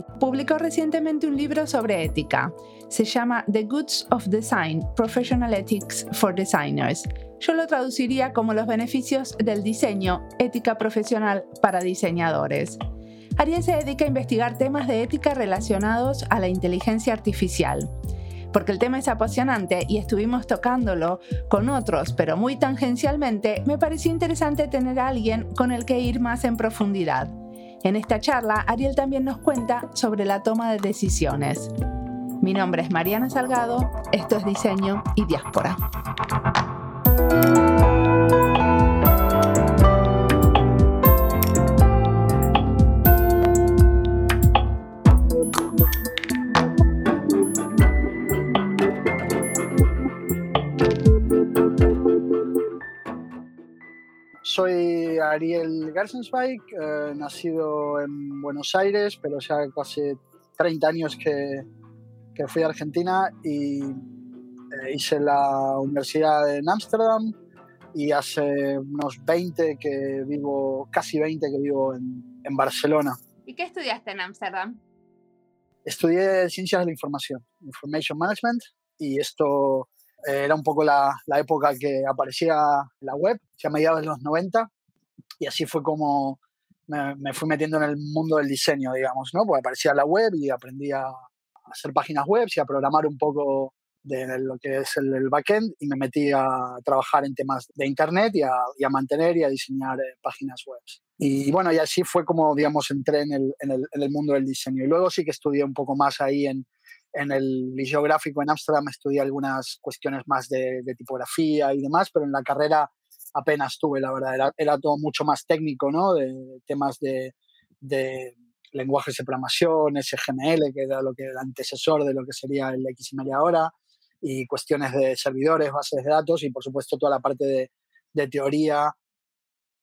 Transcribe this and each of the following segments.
publicó recientemente un libro sobre ética. Se llama The Goods of Design, Professional Ethics for Designers. Yo lo traduciría como los beneficios del diseño, ética profesional para diseñadores. Ariel se dedica a investigar temas de ética relacionados a la inteligencia artificial. Porque el tema es apasionante y estuvimos tocándolo con otros, pero muy tangencialmente, me pareció interesante tener a alguien con el que ir más en profundidad. En esta charla, Ariel también nos cuenta sobre la toma de decisiones. Mi nombre es Mariana Salgado, esto es Diseño y Diáspora. Soy Ariel Garzensweig, eh, nacido en Buenos Aires, pero ya casi 30 años que, que fui a Argentina y eh, hice la universidad en Ámsterdam y hace unos 20 que vivo, casi 20 que vivo en, en Barcelona. ¿Y qué estudiaste en Ámsterdam? Estudié Ciencias de la Información, Information Management, y esto era un poco la, la, época que aparecía la web, ya a mediados de los 90, y así fue como me, me, fui metiendo en el mundo del diseño, digamos, ¿no? Porque aparecía la web y aprendí a hacer páginas web y a programar un poco de lo que es el, backend y me metí a trabajar en temas de internet y a, a mantener y a diseñar eh, páginas web. Y bueno, y así fue como, digamos, entré en el, en el, en el mundo del diseño. Y luego sí que estudié un poco más ahí en, en el liceo gráfico en Ámsterdam estudié algunas cuestiones más de, tipografía y demás, pero en la carrera apenas tuve, la verdad. Era, todo mucho más técnico, ¿no? De, temas de, de, lenguajes de programación, SGML, que era lo que el antecesor de lo que sería el XML ahora, y cuestiones de servidores, bases de datos y, por supuesto, toda la parte de, de teoría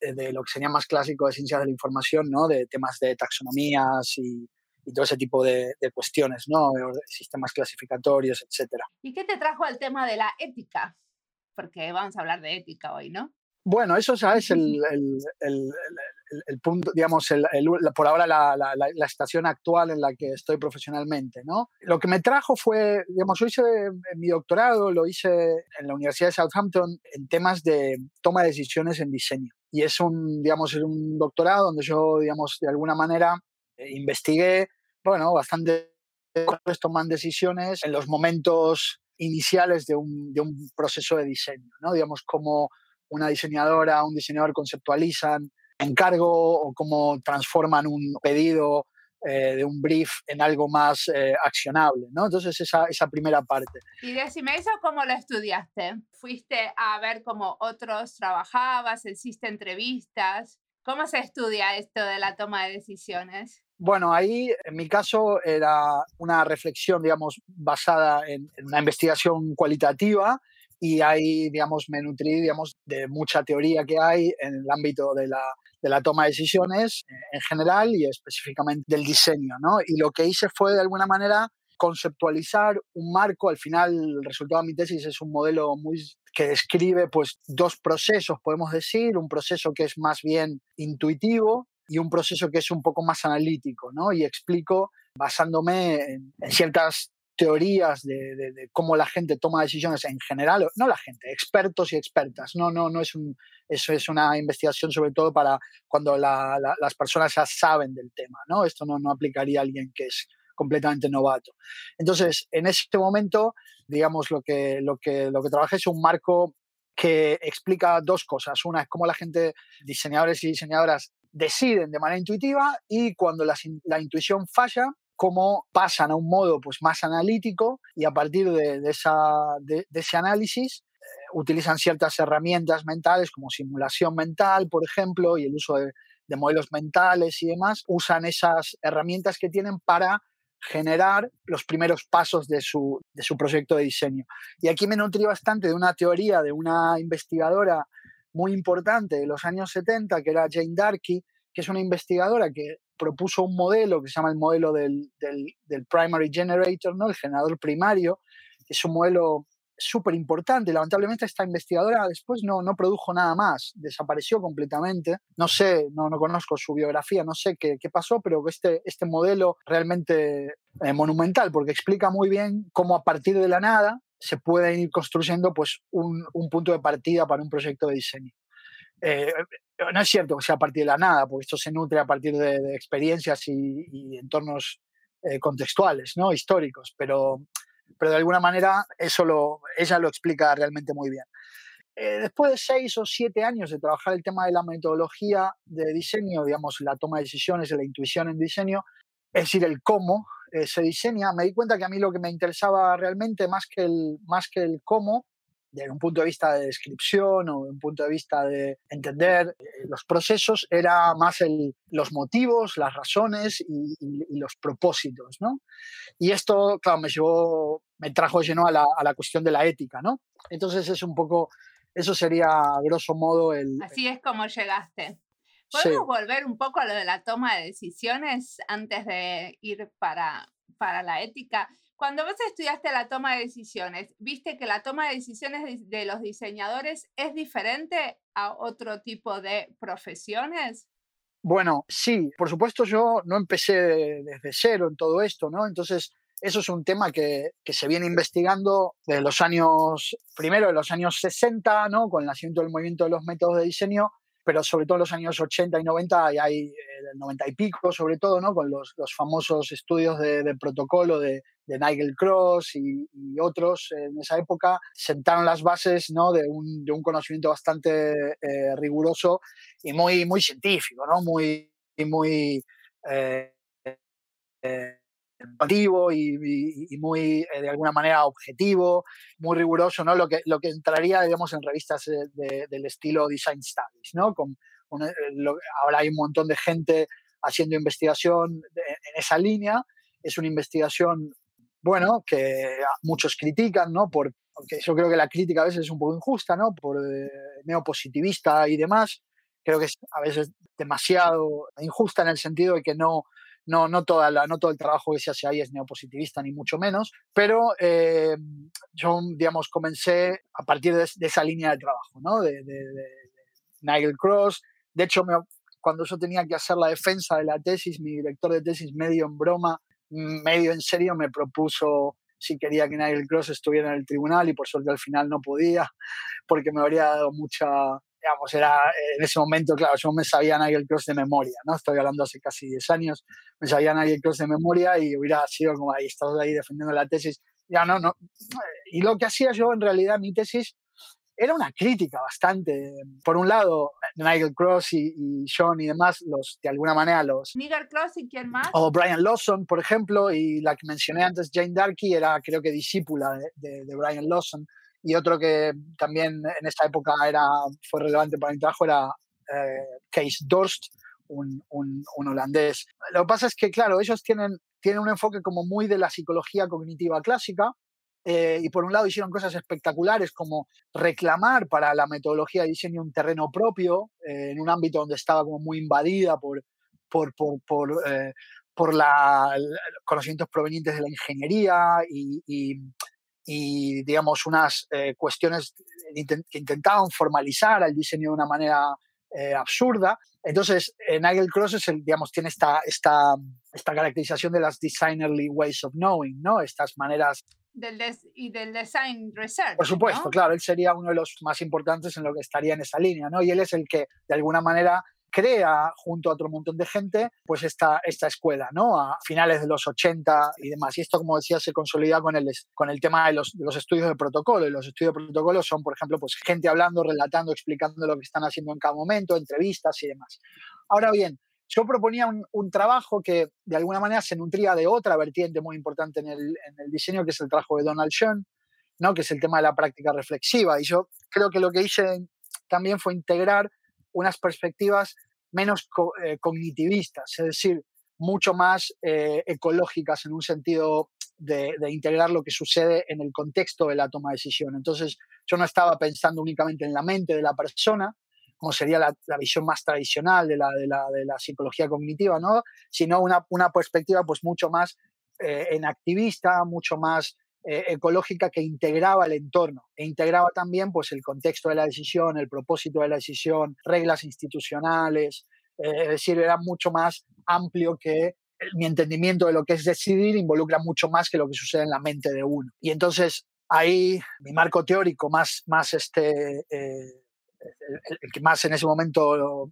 eh, de lo que sería más clásico de ciencias de la información, ¿no? De temas de taxonomías y, y todo ese tipo de, de cuestiones, ¿no? sistemas clasificatorios, etcétera. ¿Y qué te trajo al tema de la ética? Porque vamos a hablar de ética hoy, ¿no? Bueno, eso ya es el, el, el, el punto, digamos, por ahora la, la, la, estación actual en la que estoy profesionalmente, ¿no? Lo que me trajo fue, digamos, yo hice mi doctorado, lo hice en la Universidad de Southampton en temas de toma de decisiones en diseño. Y es un, digamos, un doctorado donde yo, digamos, de alguna manera eh, investigué, bueno, bastante toman decisiones en los momentos iniciales de un, de un, proceso de diseño, ¿no? Digamos, cómo una diseñadora, un diseñador conceptualizan encargo o cómo transforman un pedido eh, de un brief en algo más eh, accionable, ¿no? Entonces, esa, esa primera parte. Y decime eso, ¿cómo lo estudiaste? ¿Fuiste a ver cómo otros trabajabas? ¿Hiciste entrevistas? ¿Cómo se estudia esto de la toma de decisiones? Bueno, ahí en mi caso era una reflexión, digamos, basada en, una investigación cualitativa y ahí, digamos, me nutrí, digamos, de mucha teoría que hay en el ámbito de la, de la toma de decisiones eh, en general y específicamente del diseño, ¿no? Y lo que hice fue, de alguna manera, conceptualizar un marco. Al final, el resultado de mi tesis es un modelo muy que describe pues dos procesos, podemos decir, un proceso que es más bien intuitivo y un proceso que es un poco más analítico, ¿no? Y explico basándome en, ciertas teorías de, cómo la gente toma decisiones en general, no la gente, expertos y expertas. No, no, no es un, eso es una investigación sobre todo para cuando la, la, las personas ya saben del tema, ¿no? Esto no, no aplicaría a alguien que es completamente novato. Entonces, en este momento, digamos, lo que, lo que, lo que trabajé es un marco que explica dos cosas. Una es cómo la gente, diseñadores y diseñadoras, deciden de manera intuitiva y cuando la, intuición falla, cómo pasan a un modo pues, más analítico y a partir de, esa, de, ese análisis eh, utilizan ciertas herramientas mentales como simulación mental, por ejemplo, y el uso de, de modelos mentales y demás, usan esas herramientas que tienen para generar los primeros pasos de su, de su proyecto de diseño. Y aquí me nutrí bastante de una teoría de una investigadora muy importante de los años 70, que era Jane Darkey, que es una investigadora que propuso un modelo que se llama el modelo del, del, primary generator, ¿no? el generador primario, que es un modelo súper importante. Lamentablemente esta investigadora después no, no produjo nada más, desapareció completamente. No sé, no, no conozco su biografía, no sé qué, qué pasó, pero este, este modelo realmente eh, monumental, porque explica muy bien cómo a partir de la nada se puede ir construyendo pues, un, un punto de partida para un proyecto de diseño. Eh, no es cierto que sea a partir de la nada, porque esto se nutre a partir de, experiencias y, entornos eh, contextuales, ¿no? históricos, pero, pero de alguna manera eso lo, ella lo explica realmente muy bien. Eh, después de seis o siete años de trabajar el tema de la metodología de diseño, digamos, la toma de decisiones, la intuición en diseño, es decir, el cómo se diseña, me di cuenta que a mí lo que me interesaba realmente más que el, más que el cómo desde un punto de vista de descripción o de un punto de vista de entender eh, los procesos, era más el, los motivos, las razones y, los propósitos, ¿no? Y esto, claro, me llevó, me trajo lleno a la, a la cuestión de la ética, ¿no? Entonces es un poco, eso sería grosso modo el... Así es como llegaste. ¿Podemos volver un poco a lo de la toma de decisiones antes de ir para, para la ética? Cuando vos estudiaste la toma de decisiones, ¿viste que la toma de decisiones de los diseñadores es diferente a otro tipo de profesiones? Bueno, sí, por supuesto yo no empecé desde cero en todo esto, ¿no? Entonces, eso es un tema que, que, se viene investigando desde los años, primero de los años 60, ¿no? Con el nacimiento del movimiento de los métodos de diseño, pero sobre todo en los años 80 y 90, y hay eh, el 90 y pico sobre todo, ¿no? con los, los famosos estudios de, protocolo de, Nigel Cross y, otros en esa época, sentaron las bases ¿no? de, un, de un conocimiento bastante eh, riguroso y muy, muy científico, ¿no? muy, muy eh, y, muy, eh, de alguna manera, objetivo, muy riguroso, ¿no? Lo que, lo que entraría, digamos, en revistas eh, del estilo Design Studies, ¿no? Con eh, ahora hay un montón de gente haciendo investigación en esa línea. Es una investigación, bueno, que muchos critican, ¿no? Por, porque yo creo que la crítica a veces es un poco injusta, ¿no? Por neopositivista y demás. Creo que es a veces demasiado injusta en el sentido de que no, no, no, toda la, no todo el trabajo que se hace ahí es neopositivista, ni mucho menos, pero eh, yo, digamos, comencé a partir de, esa línea de trabajo, ¿no? De, Nigel Cross. De hecho, cuando yo tenía que hacer la defensa de la tesis, mi director de tesis, medio en broma, medio en serio, me propuso si quería que Nigel Cross estuviera en el tribunal y por suerte al final no podía, porque me habría dado mucha, digamos, era eh, en ese momento, claro, yo me sabía Nigel Cross de memoria, ¿no? Estoy hablando hace casi 10 años, me sabía Nigel Cross de memoria y hubiera sido como ahí, estado ahí defendiendo la tesis. Ya no, no. Y lo que hacía yo en realidad, mi tesis, era una crítica bastante. Por un lado, Nigel Cross y, John y demás, los, de alguna manera los... Nigel Cross y quién más? O Brian Lawson, por ejemplo, y la que mencioné antes, Jane Darkey, era creo que discípula de, de Brian Lawson y otro que también en esta época era, fue relevante para mi trabajo era eh, Kees Dorst, un, un, holandés. Lo que pasa es que, claro, ellos tienen, tienen un enfoque como muy de la psicología cognitiva clásica, eh, y por un lado hicieron cosas espectaculares como reclamar para la metodología de diseño un terreno propio eh, en un ámbito donde estaba como muy invadida por, por, por, por, por la, conocimientos provenientes de la ingeniería y, y digamos, unas eh, cuestiones que intentaban formalizar el diseño de una manera eh, absurda. Entonces, Nigel Cross es el, digamos, tiene esta, esta, esta caracterización de las designerly ways of knowing, ¿no? Estas maneras del y del design research. Por supuesto, claro, él sería uno de los más importantes en lo que estaría en esa línea, ¿no? Y él es el que, de alguna manera, crea junto a otro montón de gente pues esta, esta escuela, ¿no? A finales de los 80 y demás. Y esto, como decía, se consolida con el, con el tema de los, los estudios de protocolo. Y los estudios de protocolo son, por ejemplo, pues gente hablando, relatando, explicando lo que están haciendo en cada momento, entrevistas y demás. Ahora bien, yo proponía un, un, trabajo que de alguna manera se nutría de otra vertiente muy importante en el, en el diseño, que es el trabajo de Donald Schoen, ¿no? que es el tema de la práctica reflexiva. Y yo creo que lo que hice también fue integrar unas perspectivas menos eh, cognitivistas, es decir, mucho más eh, ecológicas en un sentido de, integrar lo que sucede en el contexto de la toma de decisión. Entonces, yo no estaba pensando únicamente en la mente de la persona, como sería la, visión más tradicional de la, de la, psicología cognitiva, ¿no? sino una, una perspectiva pues, mucho más eh, en activista, mucho más eh, ecológica que integraba el entorno e integraba también pues, el contexto de la decisión, el propósito de la decisión, reglas institucionales, eh, es decir, era mucho más amplio que mi entendimiento de lo que es decidir involucra mucho más que lo que sucede en la mente de uno. Y entonces ahí mi marco teórico más, más este, el, que más en ese momento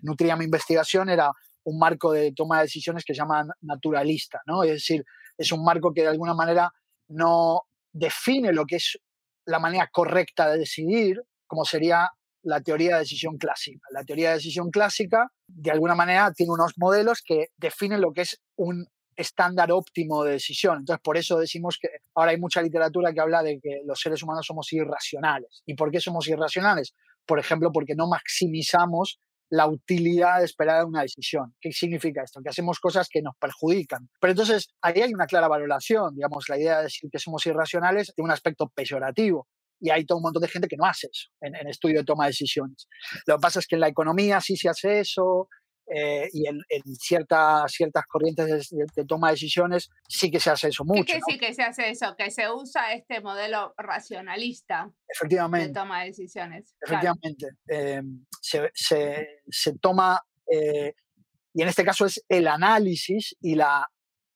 nutría mi investigación era un marco de toma de decisiones que se llama naturalista, ¿no? Es decir, es un marco que de alguna manera no define lo que es la manera correcta de decidir, como sería la teoría de decisión clásica. La teoría de decisión clásica, de alguna manera, tiene unos modelos que definen lo que es un estándar óptimo de decisión. Entonces, por eso decimos que ahora hay mucha literatura que habla de que los seres humanos somos irracionales. ¿Y por qué somos irracionales? por ejemplo, porque no maximizamos la utilidad esperada de una decisión. ¿Qué significa esto? Que hacemos cosas que nos perjudican. Pero entonces ahí hay una clara valoración, digamos, la idea de decir que somos irracionales tiene un aspecto peyorativo. Y hay todo un montón de gente que no hace eso en, en estudio de toma de decisiones. Lo que pasa es que en la economía sí se hace eso, eh, y en, ciertas, ciertas corrientes de, toma de decisiones sí que se hace eso mucho. ¿Qué sí que se hace eso? Que se usa este modelo racionalista Efectivamente. de toma de decisiones. Efectivamente. Eh, se, se, se, toma, eh, y en este caso es el análisis y la,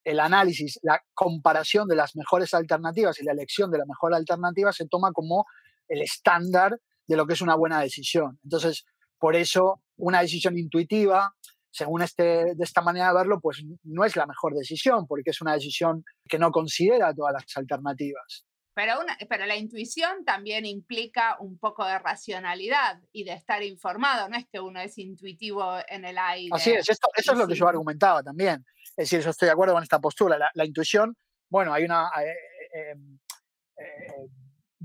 el análisis, la comparación de las mejores alternativas y la elección de la mejor alternativa se toma como el estándar de lo que es una buena decisión. Entonces, por eso, una decisión intuitiva, según este, de esta manera de verlo, pues no es la mejor decisión, porque es una decisión que no considera todas las alternativas. Pero, pero la intuición también implica un poco de racionalidad y de estar informado, no es que uno es intuitivo en el aire. Así es, esto, eso es lo que yo argumentaba también. Es decir, yo estoy de acuerdo con esta postura. La, intuición, bueno, hay una... Eh, eh, eh,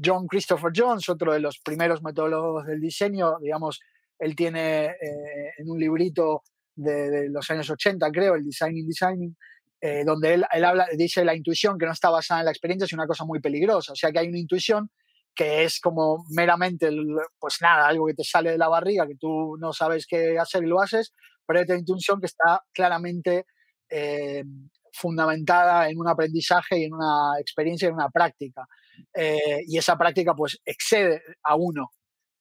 John Christopher Jones, otro de los primeros metodólogos del diseño, digamos, él tiene eh, en un librito de, los años 80, creo, el Designing Designing, eh, donde él, él, habla, dice la intuición que no está basada en la experiencia es una cosa muy peligrosa. O sea que hay una intuición que es como meramente, pues nada, algo que te sale de la barriga, que tú no sabes qué hacer y lo haces, pero hay otra intuición que está claramente eh, fundamentada en un aprendizaje y en una experiencia y en una práctica. y esa práctica pues excede a uno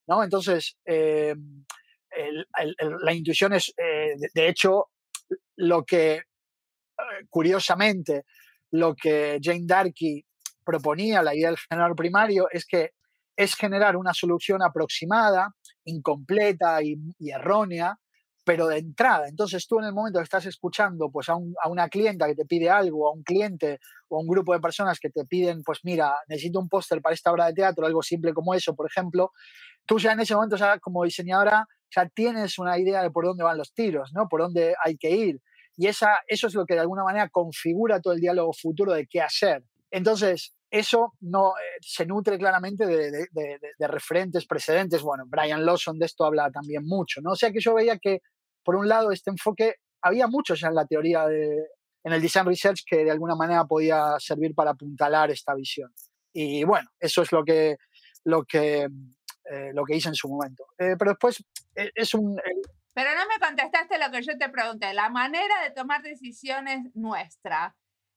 ¿no? Entonces, eh, la intuición es, eh, de, hecho, lo que, eh, curiosamente, lo que Jane Darkey proponía, la idea del generador primario, es que es generar una solución aproximada, incompleta y, errónea, pero de entrada. Entonces tú en el momento que estás escuchando pues, a, una clienta que te pide algo, a un cliente o a un grupo de personas que te piden, pues mira, necesito un póster para esta obra de teatro, algo simple como eso, por ejemplo, tú ya en ese momento, ya como diseñadora, ya tienes una idea de por dónde van los tiros, ¿no? Por dónde hay que ir. Y esa, eso es lo que de alguna manera configura todo el diálogo futuro de qué hacer. Entonces, eso no, eh, se nutre claramente de, referentes precedentes. Bueno, Brian Lawson de esto habla también mucho, ¿no? O sea que yo veía que, por un lado, este enfoque, había mucho ya en la teoría de, en el design research que de alguna manera podía servir para apuntalar esta visión. Y bueno, eso es lo que, lo que eh, lo que hice en su momento. Eh, pero después eh, es un... Pero no me contestaste lo que yo te pregunté. La manera de tomar decisiones nuestra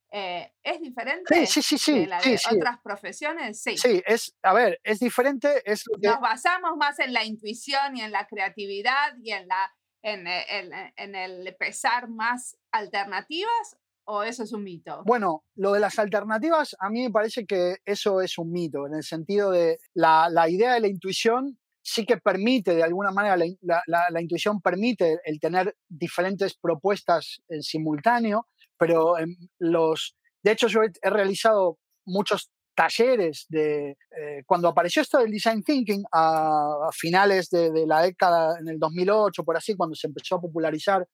es diferente sí, sí, sí, de la de otras profesiones. Sí. Sí, es, a ver, es diferente. Es Nos basamos más en la intuición y en la creatividad y en la en, en, en el pesar más alternativas ¿O eso es un mito? Bueno, lo de las alternativas, a mí me parece que eso es un mito, en el sentido de la, idea de la intuición sí que permite, de alguna manera, la, intuición permite el tener diferentes propuestas en simultáneo, pero los, de hecho yo he, realizado muchos talleres de eh, cuando apareció esto del design thinking a, a finales de, de, la década en el 2008 por así cuando se empezó a popularizar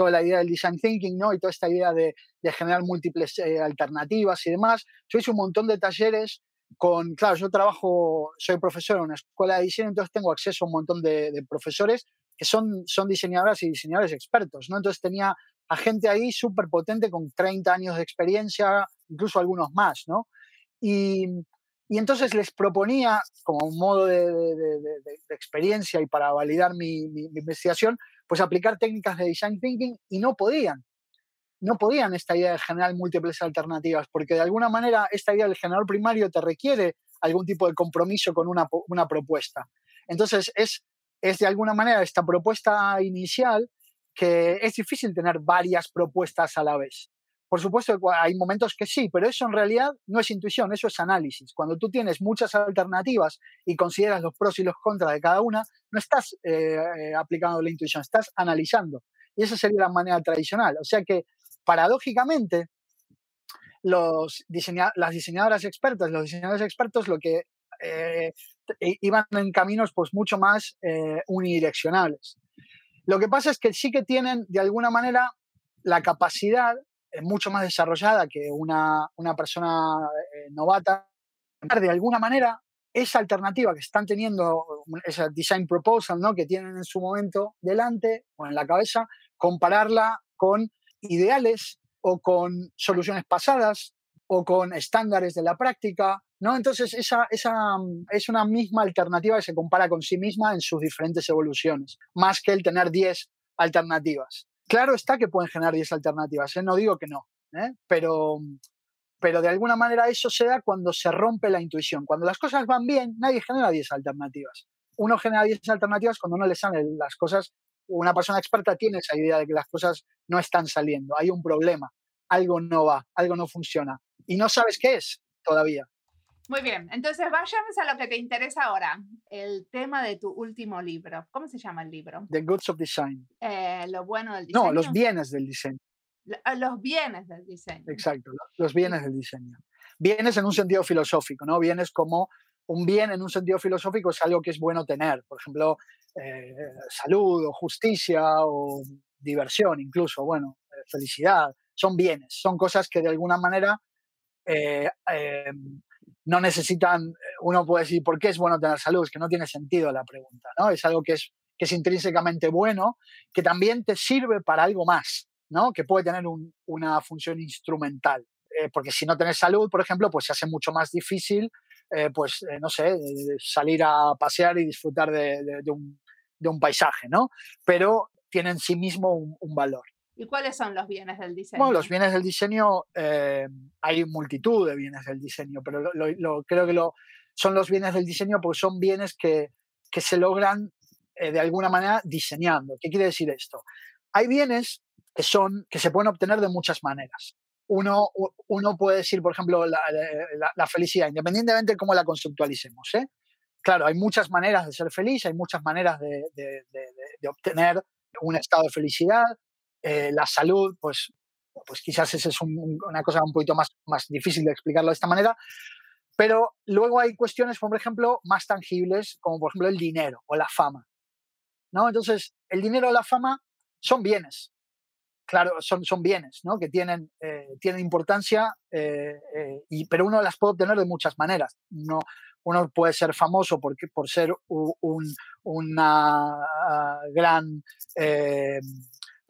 toda la idea del design thinking, ¿no? Y toda esta idea de, generar múltiples eh, alternativas y demás. Yo hice un montón de talleres con, claro, yo trabajo, soy profesor en una escuela de diseño, entonces tengo acceso a un montón de, profesores que son, son diseñadoras y diseñadores expertos, ¿no? Entonces tenía a gente ahí súper potente con 30 años de experiencia, incluso algunos más, ¿no? Y, y entonces les proponía, como un modo de, experiencia y para validar mi, investigación, pues aplicar técnicas de design thinking y no podían. No podían esta idea de generar múltiples alternativas, porque de alguna manera esta idea del generador primario te requiere algún tipo de compromiso con una, una propuesta. Entonces es, es de alguna manera esta propuesta inicial que es difícil tener varias propuestas a la vez. Por supuesto, hay momentos que sí, pero eso en realidad no es intuición, eso es análisis. Cuando tú tienes muchas alternativas y consideras los pros y los contras de cada una, no estás eh, eh, aplicando la intuición, estás analizando. Y esa sería la manera tradicional. O sea que, paradójicamente, las diseñadoras expertas, los diseñadores expertos, lo que eh, iban en caminos pues mucho más unidireccionales. Lo que pasa es que sí que tienen, de alguna manera, la capacidad es mucho más desarrollada que una, una persona eh, novata. De alguna manera, esa alternativa que están teniendo, esa design proposal ¿no? que tienen en su momento delante o en la cabeza, compararla con ideales o con soluciones pasadas o con estándares de la práctica. ¿no? Entonces, esa, esa es una misma alternativa que se compara con sí misma en sus diferentes evoluciones, más que el tener 10 alternativas. Claro está que pueden generar 10 alternativas, ¿eh? no digo que no, ¿eh? pero, pero de alguna manera eso se da cuando se rompe la intuición. Cuando las cosas van bien, nadie genera 10 alternativas. Uno genera 10 alternativas cuando no le salen las cosas. Una persona experta tiene esa idea de que las cosas no están saliendo, hay un problema, algo no va, algo no funciona y no sabes qué es todavía. Muy bien, entonces vayamos a lo que te interesa ahora, el tema de tu último libro. ¿Cómo se llama el libro? The Goods of Design. Eh, lo bueno del diseño. No, los bienes del diseño. Ah, los bienes del diseño. Exacto, los bienes del diseño. Bienes en un sentido filosófico, ¿no? Bienes como un bien en un sentido filosófico es algo que es bueno tener. Por ejemplo, eh, salud o justicia o diversión incluso, bueno, eh, felicidad. Son bienes, son cosas que de alguna manera no necesitan, eh, uno puede decir, ¿por qué es bueno tener salud? Es que no tiene sentido la pregunta, ¿no? Es algo que es, que es intrínsecamente bueno, que también te sirve para algo más, ¿no? Que puede tener una función instrumental. Eh, porque si no tienes salud, por ejemplo, pues se hace mucho más difícil, eh, pues, no sé, salir a pasear y disfrutar de, un, paisaje, ¿no? Pero tiene en sí mismo un valor. ¿Y cuáles son los bienes del diseño? Bueno, los bienes del diseño, eh, hay multitud de bienes del diseño, pero lo, creo que lo, son los bienes del diseño porque son bienes que, que se logran eh, de alguna manera diseñando. ¿Qué quiere decir esto? Hay bienes que, son, que se pueden obtener de muchas maneras. Uno, uno puede decir, por ejemplo, la, la, felicidad, independientemente de cómo la conceptualicemos. ¿eh? Claro, hay muchas maneras de ser feliz, hay muchas maneras de, de, de obtener un estado de felicidad, eh, la salud, pues, pues quizás esa es una cosa un poquito más, más difícil de explicarlo de esta manera, pero luego hay cuestiones, por ejemplo, más tangibles, como por ejemplo el dinero o la fama. ¿no? Entonces, el dinero o la fama son bienes, claro, son, son bienes ¿no? que tienen, eh, tienen importancia, eh, y, pero uno las puede obtener de muchas maneras. No, uno puede ser famoso porque, por ser un, una ah, gran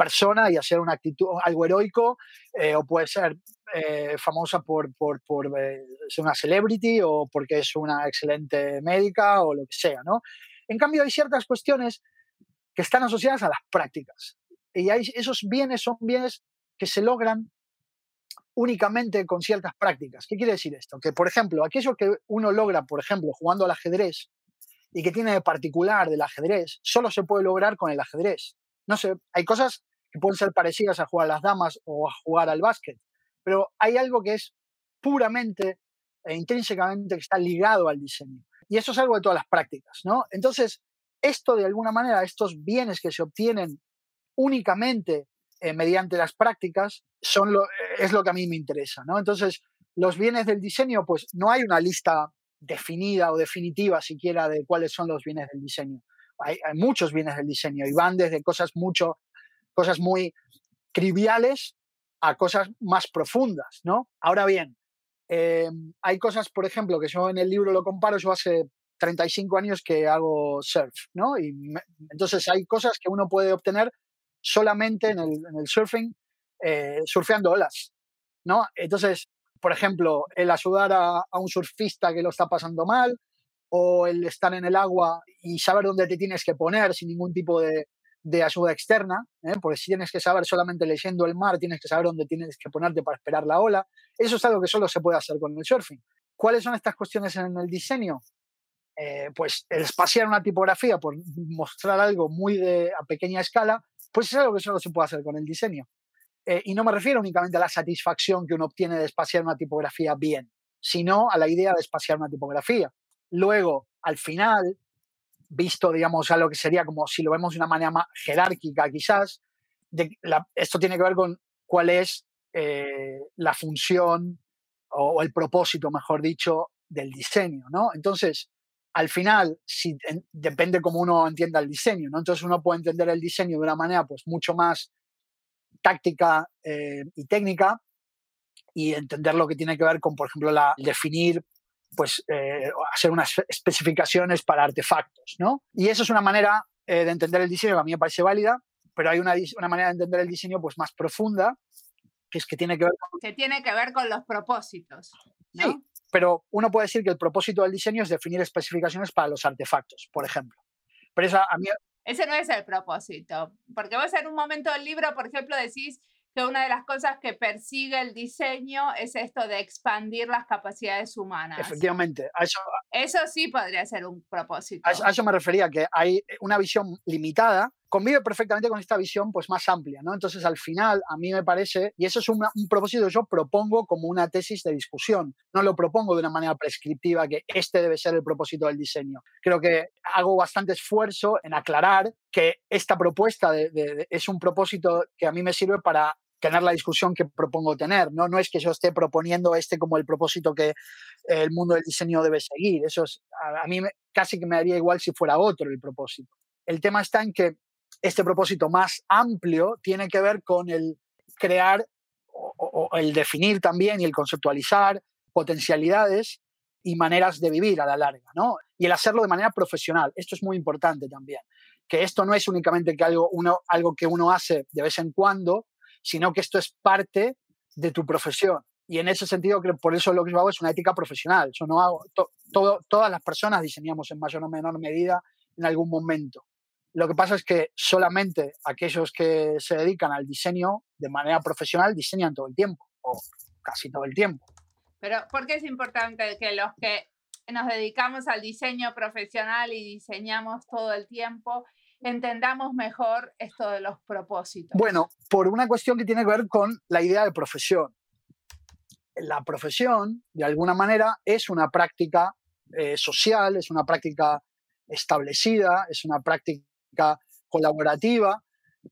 persona y hacer una actitud, algo heroico, eh, o puede ser eh, famosa por, por, por eh, ser una celebrity o porque es una excelente médica o lo que sea, ¿no? En cambio, hay ciertas cuestiones que están asociadas a las prácticas. Y esos bienes son bienes que se logran únicamente con ciertas prácticas. ¿Qué quiere decir esto? Que, por ejemplo, aquello que uno logra, por ejemplo, jugando al ajedrez y que tiene de particular del ajedrez, solo se puede lograr con el ajedrez. No sé, hay cosas que pueden ser parecidas a jugar a las damas o a jugar al básquet, pero hay algo que es puramente e intrínsecamente que está ligado al diseño. Y eso es algo de todas las prácticas, ¿no? Entonces, esto de alguna manera, estos bienes que se obtienen únicamente eh, mediante las prácticas, son lo, es lo que a mí me interesa, ¿no? Entonces, los bienes del diseño, pues no hay una lista definida o definitiva siquiera de cuáles son los bienes del diseño. Hay, hay, muchos bienes del diseño y van desde cosas mucho cosas muy triviales a cosas más profundas, ¿no? Ahora bien, em, hay cosas, por ejemplo, que yo en el libro lo comparo, yo hace 35 años que hago surf, ¿no? Y entonces hay cosas que uno puede obtener solamente en el, surfing, eh, surfeando olas, ¿no? Entonces, por ejemplo, el ayudar a, un surfista que lo está pasando mal, o el estar en el agua y saber dónde te tienes que poner sin ningún tipo de, ayuda externa, ¿eh? porque si tienes que saber solamente leyendo el mar, tienes que saber dónde tienes que ponerte para esperar la ola. Eso es algo que solo se puede hacer con el surfing. ¿Cuáles son estas cuestiones en el diseño? Eh, pues el espaciar una tipografía por mostrar algo muy de, a pequeña escala, pues es algo que solo se puede hacer con el diseño. Eh, y no me refiero únicamente a la satisfacción que uno obtiene de espaciar una tipografía bien, sino a la idea de espaciar una tipografía. Luego, al final, visto, digamos, a lo que sería como si lo vemos de una manera más jerárquica quizás, esto tiene que ver con cuál es eh, la función o, o, el propósito, mejor dicho, del diseño, ¿no? Entonces, al final, si, depende cómo uno entienda el diseño, ¿no? Entonces uno puede entender el diseño de una manera pues mucho más táctica eh, y técnica y entender lo que tiene que ver con, por ejemplo, la, definir, pues eh, hacer unas especificaciones para artefactos, ¿no? Y eso es una manera eh, de entender el diseño que a mí me parece válida, pero hay una, una manera de entender el diseño pues más profunda, que es que tiene que ver con... Que tiene que ver con los propósitos, ¿no? Sí, pero uno puede decir que el propósito del diseño es definir especificaciones para los artefactos, por ejemplo. Pero esa, a mí... Ese no es el propósito, porque vos en un momento del libro, por ejemplo, decís que una de las cosas que persigue el diseño es esto de expandir las capacidades humanas. Efectivamente. eso, eso sí podría ser un propósito. A eso, me refería, que hay una visión limitada convive perfectamente con esta visión pues más amplia, ¿no? Entonces, al final, a mí me parece, y eso es un, propósito que yo propongo como una tesis de discusión, no lo propongo de una manera prescriptiva que este debe ser el propósito del diseño. Creo que hago bastante esfuerzo en aclarar que esta propuesta es un propósito que a mí me sirve para tener la discusión que propongo tener. ¿no? no es que yo esté proponiendo este como el propósito que el mundo del diseño debe seguir. Eso es, a, mí casi que me daría igual si fuera otro el propósito. El tema está en que este propósito más amplio tiene que ver con el crear o, el definir también y el conceptualizar potencialidades y maneras de vivir a la larga, ¿no? Y el hacerlo de manera profesional. Esto es muy importante también. Que esto no es únicamente que algo, uno, algo que uno hace de vez en cuando, sino que esto es parte de tu profesión. Y en ese sentido, creo, por eso lo que yo hago es una ética profesional. Yo no hago, todas las personas diseñamos en mayor o menor medida en algún momento. Lo que pasa es que solamente aquellos que se dedican al diseño de manera profesional diseñan todo el tiempo, o casi todo el tiempo. Pero ¿por qué es importante que los que nos dedicamos al diseño profesional y diseñamos todo el tiempo, entendamos mejor esto de los propósitos? Bueno, por una cuestión que tiene que ver con la idea de profesión. La profesión, de alguna manera, es una práctica eh, social, es una práctica establecida, es una práctica colaborativa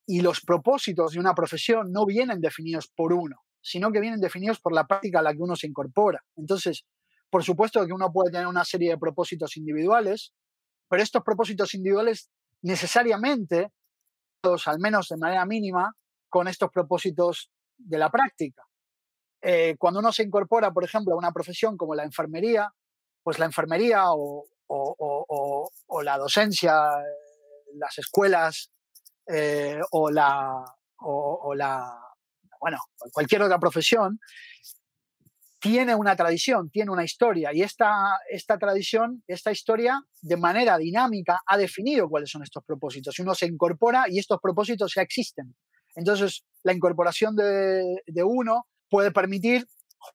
y los propósitos de una profesión no vienen definidos por uno, sino que vienen definidos por la práctica a la que uno se incorpora. Entonces, por supuesto que uno puede tener una serie de propósitos individuales, pero estos propósitos individuales necesariamente, al menos de manera mínima, con estos propósitos de la práctica. Eh, cuando uno se incorpora, por ejemplo, a una profesión como la enfermería, pues la enfermería o la docencia las escuelas eh, o, la, o, la, bueno, cualquier otra profesión, tiene una tradición, tiene una historia y esta, esta tradición, esta historia de manera dinámica ha definido cuáles son estos propósitos. Uno se incorpora y estos propósitos ya existen. Entonces, la incorporación de, de uno puede permitir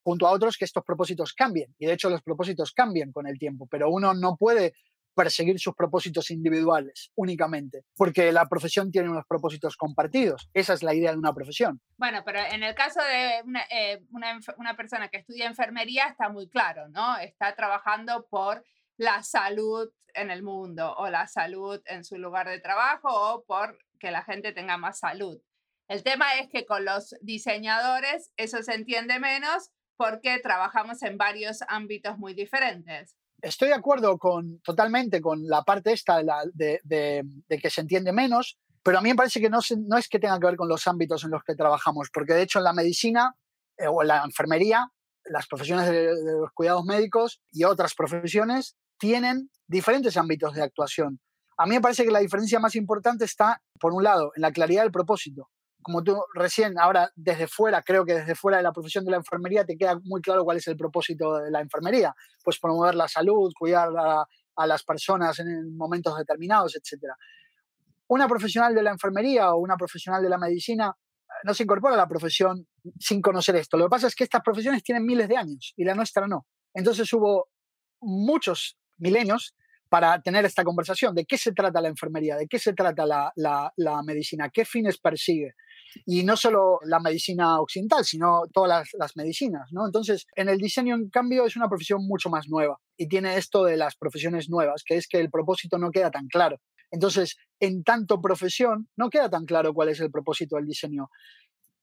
junto a otros que estos propósitos cambien. Y de hecho los propósitos cambian con el tiempo, pero uno no puede perseguir sus propósitos individuales únicamente, porque la profesión tiene unos propósitos compartidos. Esa es la idea de una profesión. Bueno, pero en el caso de una, eh, una, persona que estudia enfermería está muy claro, ¿no? Está trabajando por la salud en el mundo o la salud en su lugar de trabajo o por que la gente tenga más salud. El tema es que con los diseñadores eso se entiende menos porque trabajamos en varios ámbitos muy diferentes estoy de acuerdo con, totalmente con la parte esta de, de, que se entiende menos, pero a mí me parece que no, no, es que tenga que ver con los ámbitos en los que trabajamos, porque de hecho en la medicina eh, o en la enfermería, las profesiones de, los cuidados médicos y otras profesiones tienen diferentes ámbitos de actuación. A mí me parece que la diferencia más importante está, por un lado, en la claridad del propósito. Como tú recién, ahora desde fuera, creo que desde fuera de la profesión de la enfermería te queda muy claro cuál es el propósito de la enfermería. Pues promover la salud, cuidar a, a las personas en momentos determinados, etc. Una profesional de la enfermería o una profesional de la medicina no se incorpora a la profesión sin conocer esto. Lo que pasa es que estas profesiones tienen miles de años y la nuestra no. Entonces hubo muchos milenios para tener esta conversación de qué se trata la enfermería, de qué se trata la, la, medicina, qué fines persigue. Y no solo la medicina occidental, sino todas las, medicinas. ¿no? Entonces, en el diseño, en cambio, es una profesión mucho más nueva y tiene esto de las profesiones nuevas, que es que el propósito no queda tan claro. Entonces, en tanto profesión, no queda tan claro cuál es el propósito del diseño.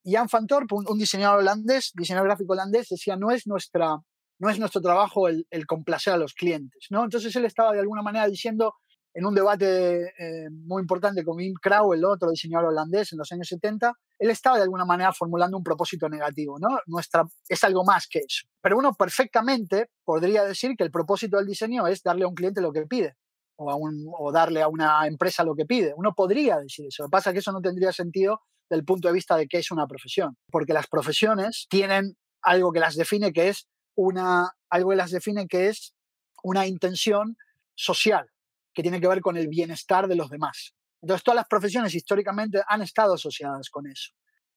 Jan van Torp, un, diseñador holandés, diseñador gráfico holandés, decía, no es, nuestra, no es nuestro trabajo el, complacer a los clientes. ¿no? Entonces él estaba de alguna manera diciendo, en un debate eh, muy importante con Wim Krauw, el otro diseñador holandés en los años 70, él estaba de alguna manera formulando un propósito negativo. ¿no? Nuestra, es algo más que eso. Pero uno perfectamente podría decir que el propósito del diseño es darle a un cliente lo que pide o, darle a una empresa lo que pide. Uno podría decir eso. Lo que pasa es que eso no tendría sentido desde el punto de vista de qué es una profesión, porque las profesiones tienen algo que las define que es una algo que las define que es una intención social que tiene que ver con el bienestar de los demás. Entonces todas las profesiones históricamente han estado asociadas con eso.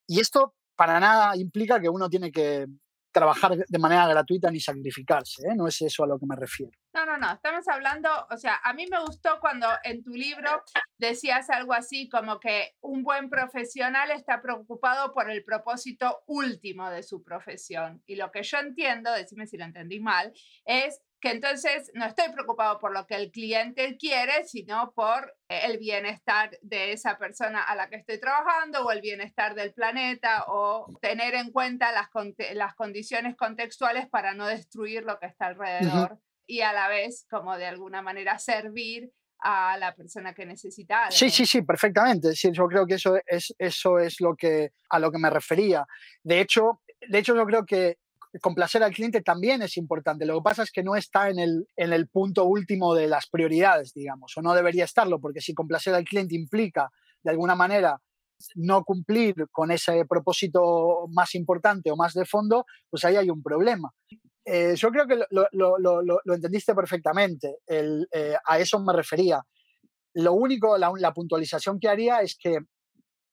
Y esto para nada implica que uno tiene que trabajar de manera gratuita ni sacrificarse, ¿eh? no es eso a lo que me refiero. No, no, no, estamos hablando, o sea, a mí me gustó cuando en tu libro decías algo así como que un buen profesional está preocupado por el propósito último de su profesión. Y lo que yo entiendo, decime si lo entendí mal, es que entonces no estoy preocupado por lo que el cliente quiere, sino por el bienestar de esa persona a la que estoy trabajando o el bienestar del planeta o tener en cuenta las, las condiciones contextuales para no destruir lo que está alrededor y a la vez como de alguna manera servir a la persona que necesita. Sí, sí, sí, perfectamente. Sí, yo creo que eso es, eso es lo que, a lo que me refería. De hecho, de hecho, yo creo que complacer al cliente también es importante. Lo que pasa es que no está en el, en el punto último de las prioridades, digamos, o no debería estarlo, porque si complacer al cliente implica, de alguna manera, no cumplir con ese propósito más importante o más de fondo, pues ahí hay un problema. Eh, yo creo que lo, lo, lo, lo entendiste perfectamente, eh, a eso me refería. Lo único, la, la puntualización que haría es que,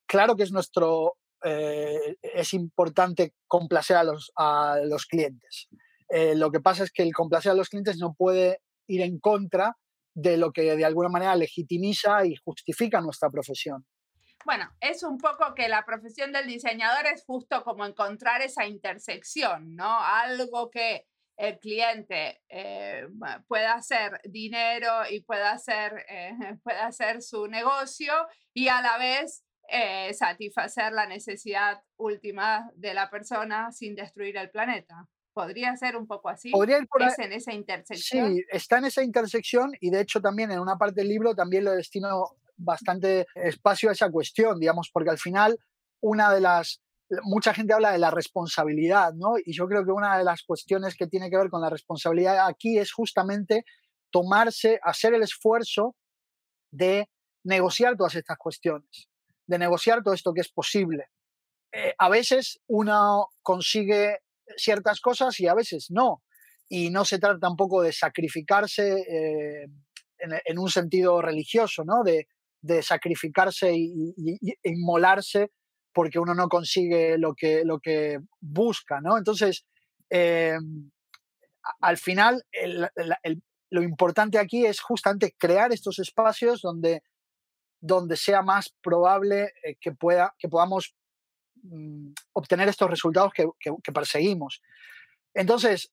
claro que es nuestro eh, es importante complacer a los, a los clientes. Eh, lo que pasa es que el complacer a los clientes no puede ir en contra de lo que de alguna manera legitimiza y justifica nuestra profesión. Bueno, es un poco que la profesión del diseñador es justo como encontrar esa intersección, ¿no? Algo que el cliente eh, pueda hacer dinero y pueda hacer, pueda hacer su negocio y a la vez eh, satisfacer la necesidad última de la persona sin destruir el planeta. ¿Podría ser un poco así? Podría ir por ¿Es en esa intersección? Sí, está en esa intersección y de hecho también en una parte del libro también lo destino bastante espacio a esa cuestión, digamos, porque al final una de las... Mucha gente habla de la responsabilidad, ¿no? Y yo creo que una de las cuestiones que tiene que ver con la responsabilidad aquí es justamente tomarse, hacer el esfuerzo de negociar todas estas cuestiones de negociar todo esto que es posible. Eh, a veces uno consigue ciertas cosas y a veces no. Y no se trata tampoco de sacrificarse eh, en, un sentido religioso, ¿no? De, sacrificarse y, inmolarse porque uno no consigue lo que, lo que busca, ¿no? Entonces, eh, al final, lo importante aquí es justamente crear estos espacios donde donde sea más probable eh, que, pueda, que podamos mm, obtener estos resultados que, perseguimos. Entonces,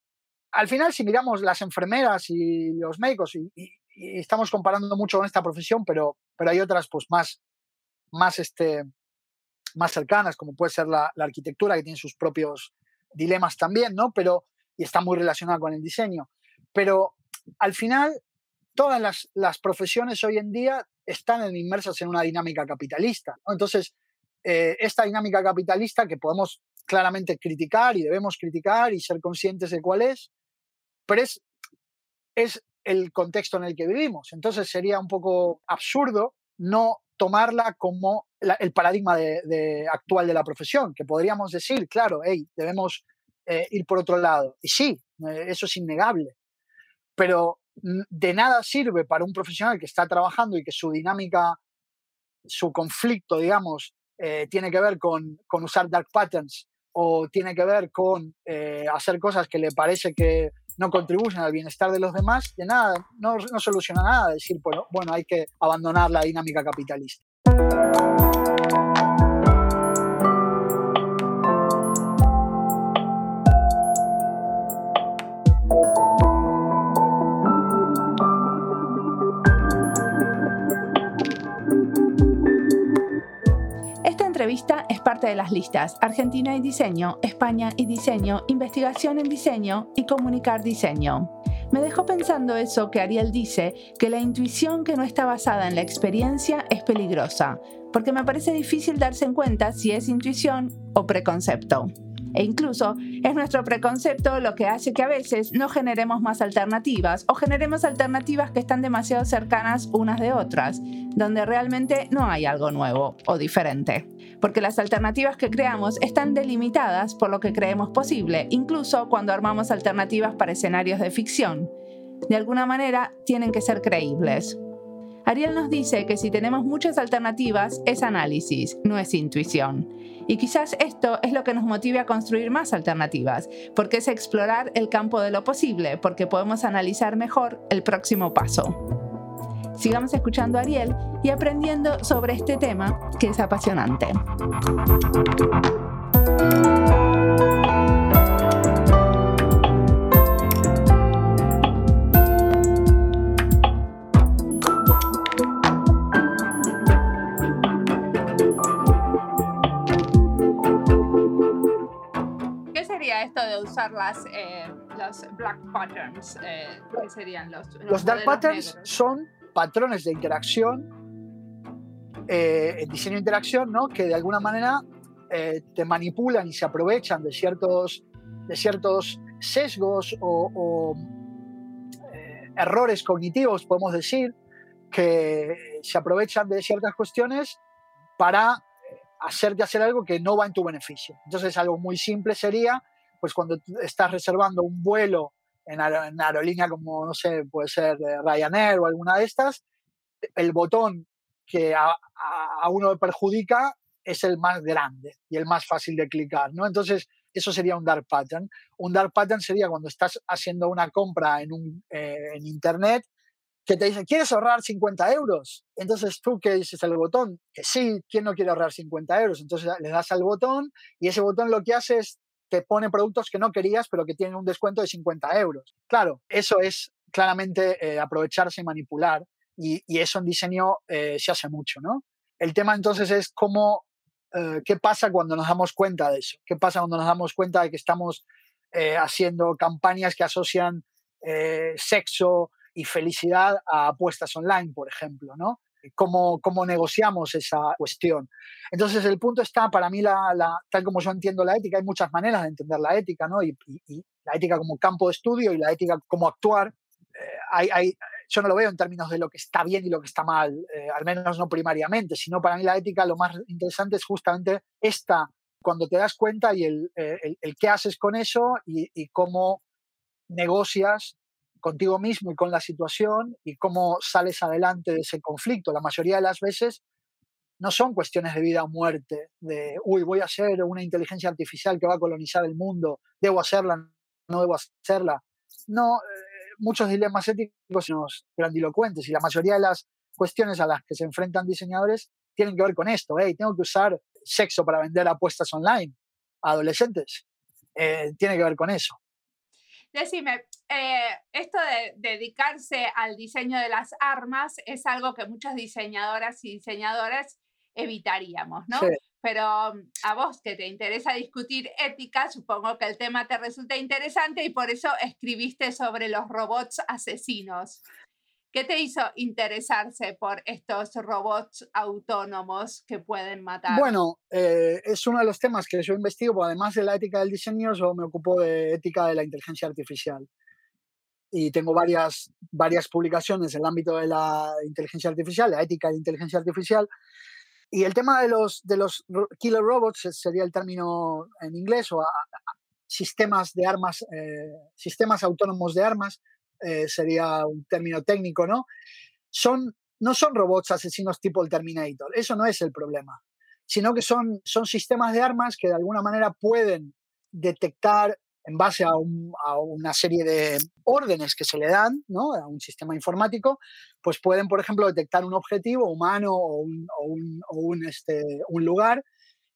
al final, si miramos las enfermeras y los médicos, y, estamos comparando mucho con esta profesión, pero, pero hay otras pues, más, más, este, más cercanas, como puede ser la, arquitectura, que tiene sus propios dilemas también, ¿no? Pero, y está muy relacionada con el diseño. Pero al final, todas las, las profesiones hoy en día están inmersas en una dinámica capitalista. Entonces, eh, esta dinámica capitalista que podemos claramente criticar y debemos criticar y ser conscientes de cuál es, pero es, es el contexto en el que vivimos. Entonces sería un poco absurdo no tomarla como el paradigma de, actual de la profesión, que podríamos decir, claro, hey, debemos eh, ir por otro lado. Y sí, eh, eso es innegable. Pero de nada sirve para un profesional que está trabajando y que su dinámica, su conflicto, digamos, eh, tiene que ver con, con, usar dark patterns o tiene que ver con hacer cosas que le parece que no contribuyen al bienestar de los demás, de nada, no, no soluciona nada decir, bueno, bueno, hay que abandonar la dinámica capitalista. De las listas Argentina y Diseño, España y Diseño, Investigación en Diseño y Comunicar Diseño. Me dejó pensando eso que Ariel dice, que la intuición que no está basada en la experiencia es peligrosa, porque me parece difícil darse en cuenta si es intuición o preconcepto. E incluso es nuestro preconcepto lo que hace que a veces no generemos más alternativas o generemos alternativas que están demasiado cercanas unas de otras, donde realmente no hay algo nuevo o diferente. Porque las alternativas que creamos están delimitadas por lo que creemos posible, incluso cuando armamos alternativas para escenarios de ficción. De alguna manera, tienen que ser creíbles. Ariel nos dice que si tenemos muchas alternativas es análisis, no es intuición. Y quizás esto es lo que nos motive a construir más alternativas, porque es explorar el campo de lo posible, porque podemos analizar mejor el próximo paso. Sigamos escuchando a Ariel y aprendiendo sobre este tema que es apasionante. De usar las, eh, los black patterns? Eh, ¿Qué serían los? Los, dark patterns son patrones de interacción, eh, en diseño de interacción, ¿no? que de alguna manera te manipulan y se aprovechan de ciertos, de ciertos sesgos o, errores cognitivos, podemos decir, que se aprovechan de ciertas cuestiones para hacerte hacer algo que no va en tu beneficio. Entonces, algo muy simple sería pues cuando estás reservando un vuelo en, aerolínea como, no sé, puede ser Ryanair o alguna de estas, el botón que a, uno le perjudica es el más grande y el más fácil de clicar, ¿no? Entonces, eso sería un dark pattern. Un dark pattern sería cuando estás haciendo una compra en, un, eh, en Internet que te dice, ¿quieres ahorrar 50 euros? Entonces tú que dices el botón, que sí, ¿quién no quiere ahorrar 50 euros? Entonces le das al botón y ese botón lo que hace es te pone productos que no querías, pero que tienen un descuento de 50 euros. Claro, eso es claramente eh, aprovecharse y manipular, y, eso en diseño eh, se hace mucho, ¿no? El tema entonces es cómo, eh, qué pasa cuando nos damos cuenta de eso, qué pasa cuando nos damos cuenta de que estamos haciendo campañas que asocian sexo y felicidad a apuestas online, por ejemplo, ¿no? Cómo, cómo negociamos esa cuestión. Entonces, el punto está, para mí, la, tal como yo entiendo la ética, hay muchas maneras de entender la ética, ¿no? Y, la ética como campo de estudio y la ética como actuar. Eh, hay, hay, yo no lo veo en términos de lo que está bien y lo que está mal, eh, al menos no primariamente, sino para mí la ética lo más interesante es justamente esta, cuando te das cuenta y el, eh, el, el qué haces con eso y, y cómo negocias contigo mismo y con la situación y cómo sales adelante de ese conflicto. La mayoría de las veces no son cuestiones de vida o muerte, de, uy, voy a hacer una inteligencia artificial que va a colonizar el mundo, debo hacerla, no debo hacerla. No, eh, muchos dilemas éticos son grandilocuentes y la mayoría de las cuestiones a las que se enfrentan diseñadores tienen que ver con esto. Hey, tengo que usar sexo para vender apuestas online a adolescentes. Eh, tiene que ver con eso. Decime, eh, esto de dedicarse al diseño de las armas es algo que muchas diseñadoras y diseñadores evitaríamos, ¿no? Pero mm, a vos que te interesa discutir ética, supongo que el tema te resulta interesante y por eso escribiste sobre los robots asesinos. ¿Qué te hizo interesarse por estos robots autónomos que pueden matar? Bueno, eh, es uno de los temas que yo investigo, además de la ética del diseño, yo me ocupo de ética de la inteligencia artificial. y tengo varias, varias publicaciones en el ámbito de la inteligencia artificial, la ética de inteligencia artificial. Y el tema de los, de los killer robots sería el término en inglés, o sistemas de armas, eh, sistemas autónomos de armas, eh, sería un término técnico, ¿no? Son, no son robots asesinos tipo el Terminator, eso no es el problema, sino que son, son sistemas de armas que de alguna manera pueden detectar en base a, una serie de órdenes que se le dan ¿no? a un sistema informático, pues pueden, por ejemplo, detectar un objetivo humano o un, este, un lugar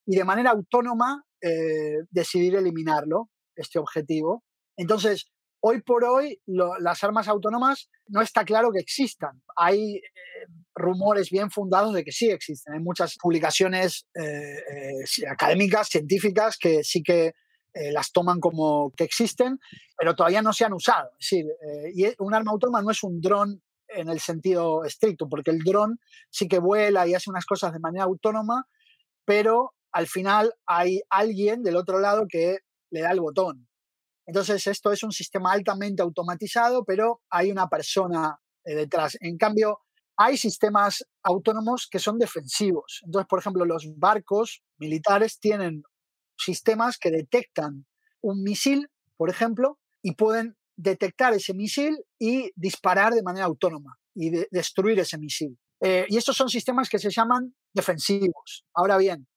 y de manera autónoma eh, decidir eliminarlo, este objetivo. Entonces, hoy por hoy las armas autónomas no está claro que existan. Hay eh, rumores bien fundados de que sí existen. Hay muchas publicaciones eh, académicas, científicas, que sí que eh, las toman como que existen, pero todavía no se han usado. Es decir, eh, y un arma autónoma no es un dron en el sentido estricto, porque el dron sí que vuela y hace unas cosas de manera autónoma, pero al final hay alguien del otro lado que le da el botón. Entonces, esto es un sistema altamente automatizado, pero hay una persona eh, detrás. En cambio, hay sistemas autónomos que son defensivos. Entonces, por ejemplo, los barcos militares tienen sistemas que detectan un misil, por ejemplo, y pueden detectar ese misil y disparar de manera autónoma y destruir ese misil. Eh, y estos son sistemas que se llaman defensivos. Ahora bien,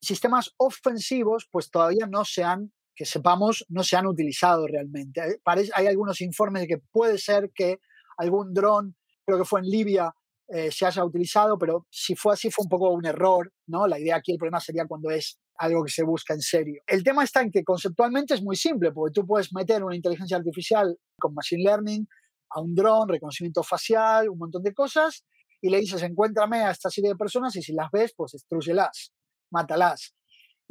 sistemas ofensivos, pues todavía no se han, que sepamos, no se han utilizado realmente. Hay, hay algunos informes de que puede ser que algún dron, creo que fue en Libia, eh, se haya utilizado, pero si fue así fue un poco un error, ¿no? La idea aquí, el problema sería cuando es algo que se busca en serio. El tema está en que conceptualmente es muy simple, porque tú puedes meter una inteligencia artificial con machine learning a un dron, reconocimiento facial, un montón de cosas, y le dices, encuéntrame a esta serie de personas y si las ves, pues destruyelas, mátalas.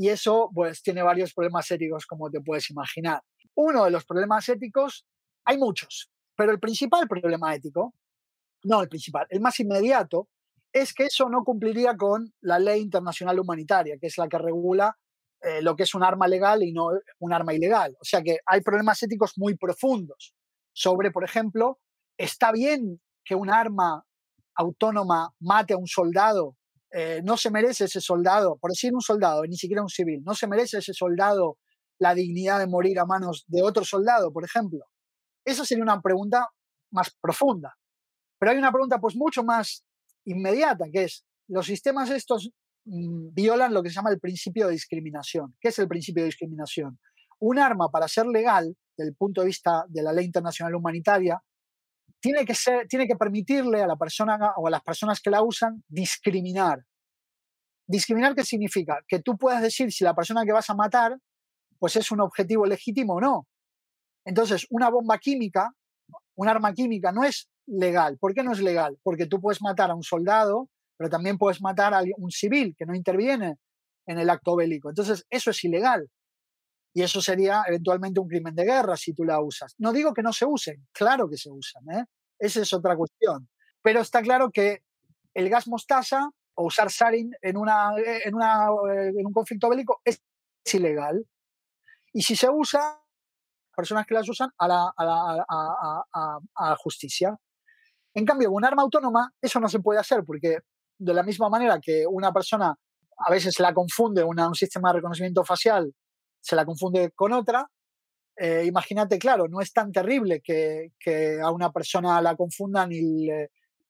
Y eso, pues, tiene varios problemas éticos, como te puedes imaginar. Uno de los problemas éticos, hay muchos, pero el principal problema ético no el principal, el más inmediato, es que eso no cumpliría con la ley internacional humanitaria, que es la que regula eh, lo que es un arma legal y no un arma ilegal. O sea que hay problemas éticos muy profundos sobre, por ejemplo, ¿está bien que un arma autónoma mate a un soldado? Eh, no se merece ese soldado, por decir un soldado, ni siquiera un civil, no se merece ese soldado la dignidad de morir a manos de otro soldado, por ejemplo. Esa sería una pregunta más profunda. Pero hay una pregunta pues mucho más inmediata, que es, los sistemas estos mm, violan lo que se llama el principio de discriminación. ¿Qué es el principio de discriminación? Un arma para ser legal, desde el punto de vista de la ley internacional humanitaria, tiene que, ser, tiene que permitirle a la persona o a las personas que la usan discriminar. ¿Discriminar qué significa? Que tú puedas decir si la persona que vas a matar pues es un objetivo legítimo o no. Entonces, una bomba química, un arma química no es legal. ¿Por qué no es legal? Porque tú puedes matar a un soldado, pero también puedes matar a un civil que no interviene en el acto bélico. Entonces, eso es ilegal. Y eso sería eventualmente un crimen de guerra si tú la usas. No digo que no se usen, claro que se usan, ¿eh? esa es otra cuestión. Pero está claro que el gas mostaza o usar sarin en, una, en, una, en un conflicto bélico es ilegal. Y si se usa, personas que las usan a la, a a, a, justicia. En cambio, un arma autónoma, eso no se puede hacer porque de la misma manera que una persona a veces la confunde, una, un sistema de reconocimiento facial se la confunde con otra, eh, imagínate, claro, no es tan terrible que, que, a una persona la confundan y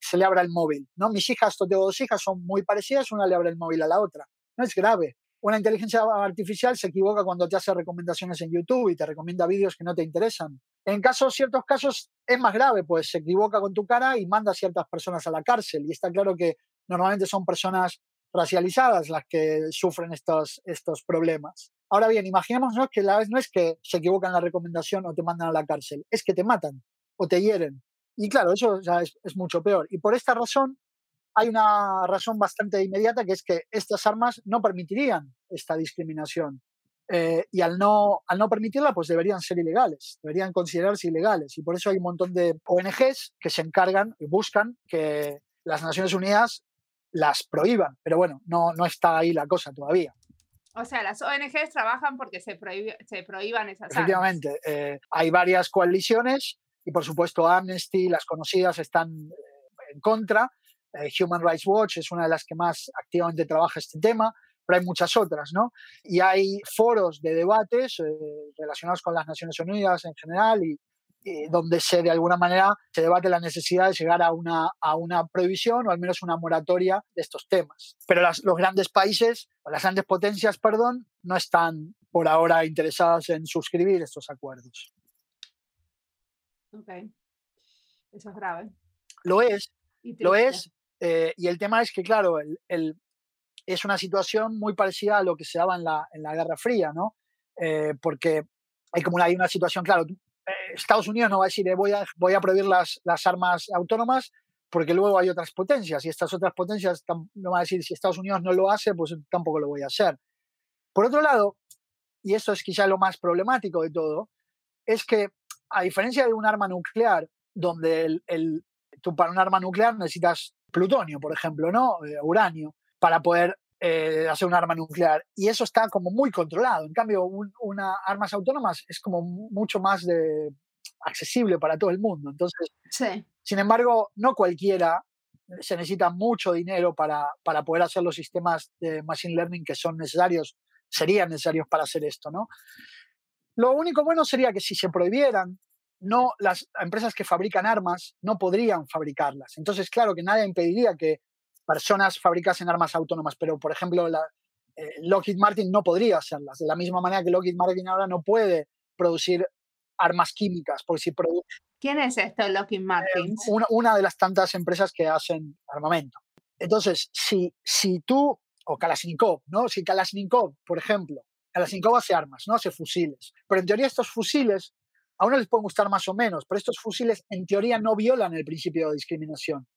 se le abra el móvil. ¿no? Mis hijas, tengo dos hijas, son muy parecidas, una le abre el móvil a la otra. No es grave. Una inteligencia artificial se equivoca cuando te hace recomendaciones en YouTube y te recomienda vídeos que no te interesan. En casos, ciertos casos es más grave, pues se equivoca con tu cara y manda a ciertas personas a la cárcel. Y está claro que normalmente son personas racializadas las que sufren estos, estos problemas. Ahora bien, imaginémonos que la vez no es que se equivocan la recomendación o te mandan a la cárcel, es que te matan o te hieren. Y claro, eso es mucho peor. Y por esta razón, hay una razón bastante inmediata que es que estas armas no permitirían esta discriminación. Eh, y al no, al no permitirla, pues deberían ser ilegales, deberían considerarse ilegales. Y por eso hay un montón de ONGs que se encargan y buscan que las Naciones Unidas las prohíban. Pero bueno, no, no está ahí la cosa todavía. O sea, las ONGs trabajan porque se, se prohíban esas Efectivamente, eh, hay varias coaliciones y por supuesto Amnesty, las conocidas están en contra. Human Rights Watch es una de las que más activamente trabaja este tema pero hay muchas otras, ¿no? Y hay foros de debates eh, relacionados con las Naciones Unidas en general y, donde se de alguna manera se debate la necesidad de llegar a una, a una prohibición o al menos una moratoria de estos temas. Pero las, los grandes países, o las grandes potencias, perdón, no están por ahora interesadas en suscribir estos acuerdos. Ok. Eso es grave. Lo es, lo es. Eh, y el tema es que, claro, el, el, es una situación muy parecida a lo que se daba en la, en la Guerra Fría, ¿no? Eh, porque hay como una, hay una situación, claro, eh, Estados Unidos no va a decir eh, voy, a, prohibir las, armas autónomas porque luego hay otras potencias y estas otras potencias no van a decir si Estados Unidos no lo hace, pues tampoco lo voy a hacer. Por otro lado, y esto es quizá lo más problemático de todo, es que a diferencia de un arma nuclear, donde el, el, tú para un arma nuclear necesitas plutonio, por ejemplo, ¿no? uranio para poder eh, hacer un arma nuclear. Y eso está como muy controlado. En cambio, una armas autónomas es como mucho más de, accesible para todo el mundo. Entonces, sin embargo, no cualquiera se necesita mucho dinero para, para poder hacer los sistemas de machine learning que son necesarios, serían necesarios para hacer esto, ¿no? Lo único bueno sería que si se prohibieran, no las empresas que fabrican armas no podrían fabricarlas. Entonces, claro que nadie impediría que personas fabricasen armas autónomas, pero por ejemplo la, eh, Lockheed Martin no podría hacerlas, de la misma manera que Lockheed Martin ahora no puede producir armas químicas, porque si produce... ¿Quién es esto, Lockheed Martin? Eh, una, una, de las tantas empresas que hacen armamento. Entonces, si, si tú, o Kalashnikov, ¿no? Si Kalashnikov, por ejemplo, Kalashnikov hace armas, ¿no? Hace fusiles, pero en teoría estos fusiles a uno les pueden gustar más o menos, pero estos fusiles en teoría no violan el principio de discriminación.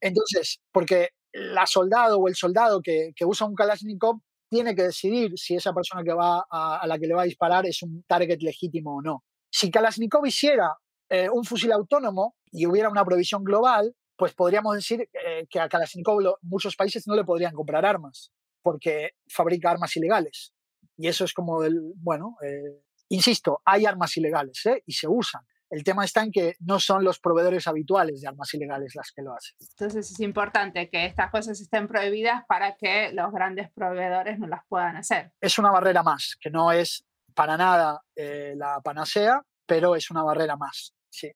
Entonces, porque la soldado o el soldado que, que, usa un Kalashnikov tiene que decidir si esa persona que va a, la que le va a disparar es un target legítimo o no. Si Kalashnikov hiciera eh, un fusil autónomo y hubiera una provisión global, pues podríamos decir eh, que a Kalashnikov muchos países no le podrían comprar armas porque fabrica armas ilegales. Y eso es como el, bueno, eh, insisto, hay armas ilegales y se usan. El tema está en que no son los proveedores habituales de armas ilegales las que lo hacen. Entonces es importante que estas cosas estén prohibidas para que los grandes proveedores no las puedan hacer. Es una barrera más, que no es para nada eh, la panacea, pero es una barrera más. Sí.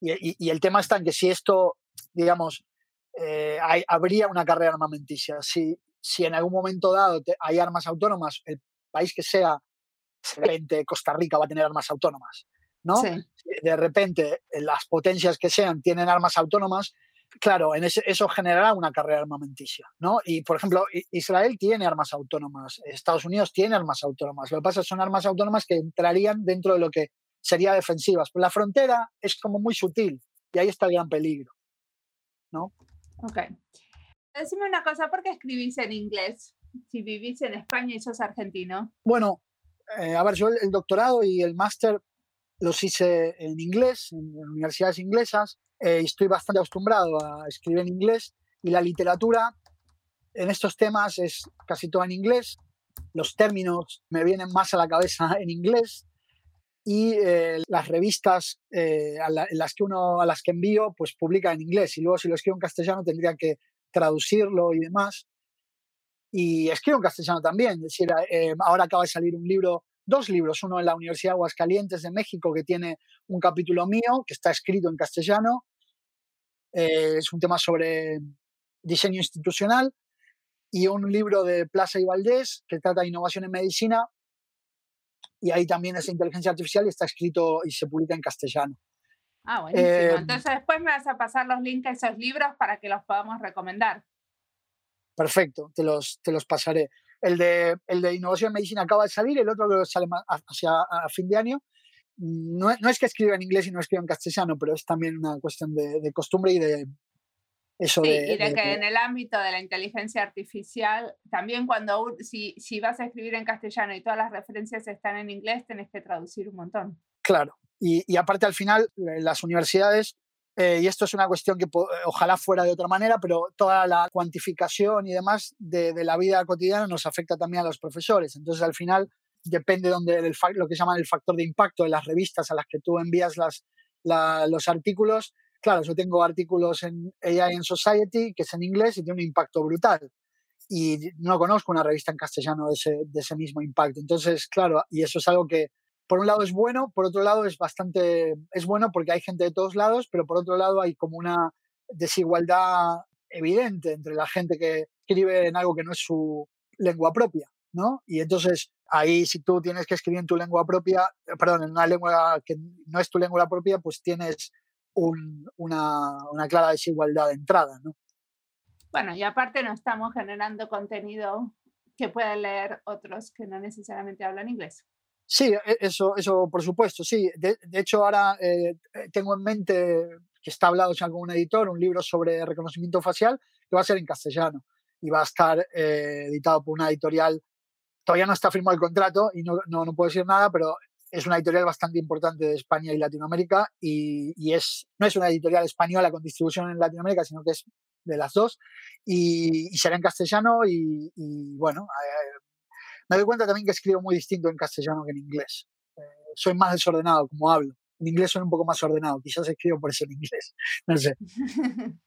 Y, el tema está en que si esto, digamos, eh, hay, habría una carrera armamenticia, si, si en algún momento dado hay armas autónomas, el país que sea, Costa Rica va a tener armas autónomas. ¿No? De repente eh, las potencias que sean tienen armas autónomas, claro, en ese, eso generará una carrera armamenticia, ¿no? Y, por ejemplo, Israel tiene armas autónomas, Estados Unidos tiene armas autónomas. Lo que pasa es que son armas autónomas que entrarían dentro de lo que sería defensivas. Pero la frontera es como muy sutil y ahí está el gran peligro, ¿no? Ok. Decime una cosa, ¿por qué escribís en inglés si vivís en España y sos argentino? Bueno, eh, a ver, yo el doctorado y el máster los hice en inglés, en universidades inglesas, eh, estoy bastante acostumbrado a escribir en inglés y la literatura en estos temas es casi toda en inglés, los términos me vienen más a la cabeza en inglés y eh, las revistas eh, a, las que uno a las que envío pues publican en inglés y luego si lo escribo en castellano tendría que traducirlo y demás. Y escribo en castellano también es decir ahora acaba de salir un libro dos libros, uno en la Universidad de Aguascalientes de México, que tiene un capítulo mío, que está escrito en castellano, eh, es un tema sobre diseño institucional, y un libro de Plaza y Valdés, que trata de innovación en medicina, y ahí también es inteligencia artificial y está escrito y se publica en castellano. Ah, buenísimo. Eh, Entonces después me vas a pasar los links a esos libros para que los podamos recomendar. Perfecto, te los, te los pasaré. El de, el de innovación en medicina acaba de salir, el otro que sale hacia a fin de año. No, no, es que escriba en inglés y no escriba en castellano, pero es también una cuestión de, de costumbre y de eso sí, de, y de, que en el ámbito de la inteligencia artificial, también cuando si, si vas a escribir en castellano y todas las referencias están en inglés, tenés que traducir un montón. Claro, y, y aparte al final las universidades eh, y esto es una cuestión que ojalá fuera de otra manera, pero toda la cuantificación y demás de, la vida cotidiana nos afecta también a los profesores. Entonces, al final, depende donde el, lo que llaman el factor de impacto de las revistas a las que tú envías las, los artículos, claro, yo tengo artículos en AI and Society, que es en inglés y tiene un impacto brutal. Y no conozco una revista en castellano de ese, de ese mismo impacto. Entonces, claro, y eso es algo que por un lado es bueno, por otro lado es bastante, es bueno porque hay gente de todos lados, pero por otro lado hay como una desigualdad evidente entre la gente que escribe en algo que no es su lengua propia, ¿no? Y entonces ahí si tú tienes que escribir en tu lengua propia, perdón, en una lengua que no es tu lengua propia, pues tienes una, una, clara desigualdad de entrada, ¿no? Bueno, y aparte no estamos generando contenido que puedan leer otros que no necesariamente hablan inglés. Sí, e, eso, eso por supuesto, sí. De, hecho, ahora eh, tengo en mente que está hablado ya con un editor, un libro sobre reconocimiento facial, que va a ser en castellano y va a estar eh, editado por una editorial. Todavía no está firmado el contrato y no, no, no, puedo decir nada, pero es una editorial bastante importante de España y Latinoamérica y, y, es, no es una editorial española con distribución en Latinoamérica, sino que es de las dos y, y será en castellano y, y bueno, eh, me doy cuenta también que escribo muy distinto en castellano que en inglés. Eh, soy más desordenado como hablo en inglés son un poco más ordenado. Quizás escribo por eso en inglés. No sé.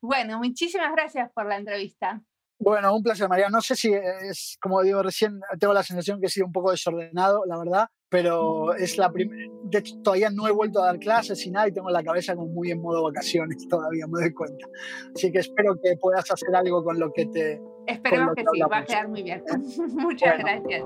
bueno, muchísimas gracias por la entrevista. Bueno, un placer, María. No sé si es, como digo recién, tengo la sensación que he sido un poco desordenado, la verdad, pero es la primera. De hecho, todavía no he vuelto a dar clases y nada, y tengo la cabeza como muy en modo vacaciones todavía, me doy cuenta. Así que espero que puedas hacer algo con lo que te. Esperemos que, sí, va a quedar muy bien. Muchas gracias.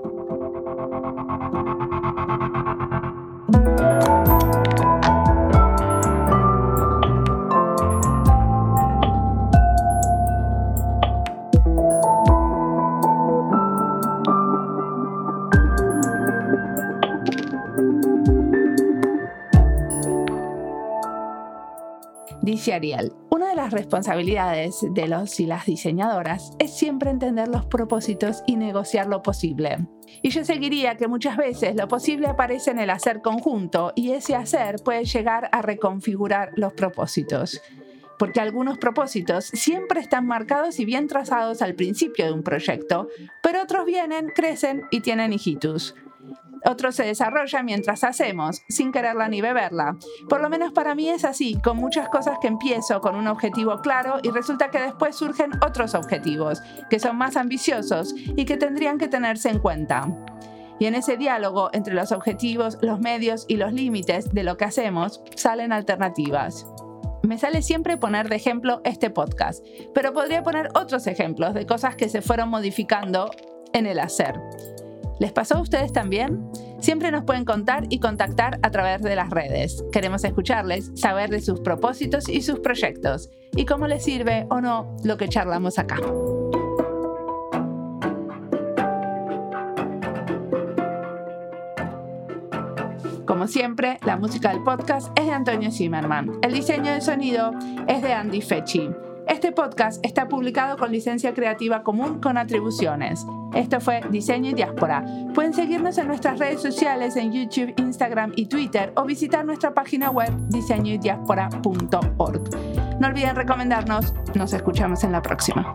Una de las responsabilidades de los y las diseñadoras es siempre entender los propósitos y negociar lo posible. Y yo seguiría que muchas veces lo posible aparece en el hacer conjunto y ese hacer puede llegar a reconfigurar los propósitos. Porque algunos propósitos siempre están marcados y bien trazados al principio de un proyecto, pero otros vienen, crecen y tienen hijitus. Otro se desarrolla mientras hacemos, sin quererla ni beberla. Por lo menos para mí es así, con muchas cosas que empiezo con un objetivo claro y resulta que después surgen otros objetivos, que son más ambiciosos y que tendrían que tenerse en cuenta. Y en ese diálogo entre los objetivos, los medios y los límites de lo que hacemos, salen alternativas. Me sale siempre poner de ejemplo este podcast, pero podría poner otros ejemplos de cosas que se fueron modificando en el hacer. ¿Les pasó a ustedes también? Siempre nos pueden contar y contactar a través de las redes. Queremos escucharles, saber de sus propósitos y sus proyectos y cómo les sirve o no lo que charlamos acá. Como siempre, la música del podcast es de Antonio Zimmerman. El diseño de sonido es de Andy Fechi. Este podcast está publicado con licencia creativa común con atribuciones. Esto fue Diseño y Diáspora. Pueden seguirnos en nuestras redes sociales en YouTube, Instagram y Twitter o visitar nuestra página web diseñoydiaspora.org. No olviden recomendarnos. Nos escuchamos en la próxima.